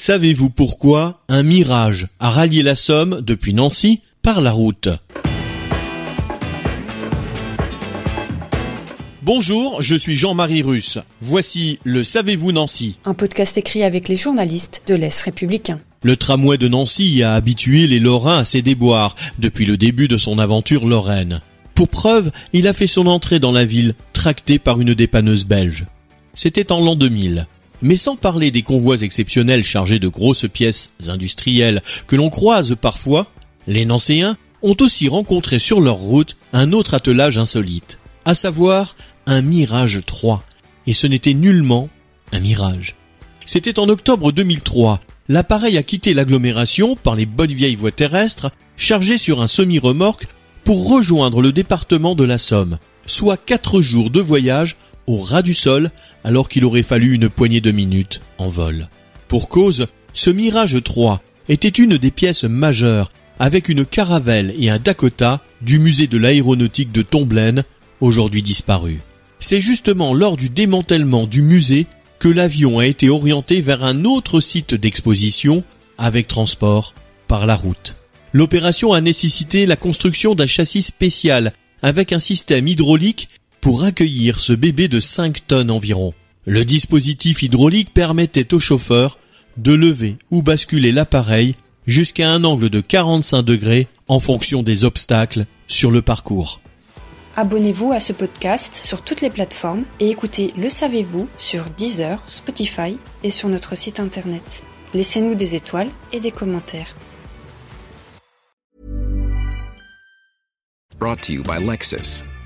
Savez-vous pourquoi un mirage a rallié la Somme depuis Nancy par la route? Bonjour, je suis Jean-Marie Russe. Voici le Savez-vous Nancy Un podcast écrit avec les journalistes de l'Est républicain. Le tramway de Nancy a habitué les Lorrains à ses déboires depuis le début de son aventure lorraine. Pour preuve, il a fait son entrée dans la ville, tracté par une dépanneuse belge. C'était en l'an 2000. Mais sans parler des convois exceptionnels chargés de grosses pièces industrielles que l'on croise parfois, les Nancéens ont aussi rencontré sur leur route un autre attelage insolite, à savoir un Mirage 3. Et ce n'était nullement un mirage. C'était en octobre 2003. L'appareil a quitté l'agglomération par les bonnes vieilles voies terrestres, chargé sur un semi-remorque pour rejoindre le département de la Somme, soit quatre jours de voyage au ras du sol alors qu'il aurait fallu une poignée de minutes en vol. Pour cause, ce Mirage 3 était une des pièces majeures avec une caravelle et un Dakota du musée de l'aéronautique de Tomblaine, aujourd'hui disparu. C'est justement lors du démantèlement du musée que l'avion a été orienté vers un autre site d'exposition avec transport par la route. L'opération a nécessité la construction d'un châssis spécial avec un système hydraulique pour accueillir ce bébé de 5 tonnes environ. Le dispositif hydraulique permettait au chauffeur de lever ou basculer l'appareil jusqu'à un angle de 45 degrés en fonction des obstacles sur le parcours. Abonnez-vous à ce podcast sur toutes les plateformes et écoutez Le Savez-vous sur Deezer, Spotify et sur notre site internet. Laissez-nous des étoiles et des commentaires. Brought to you by Lexus.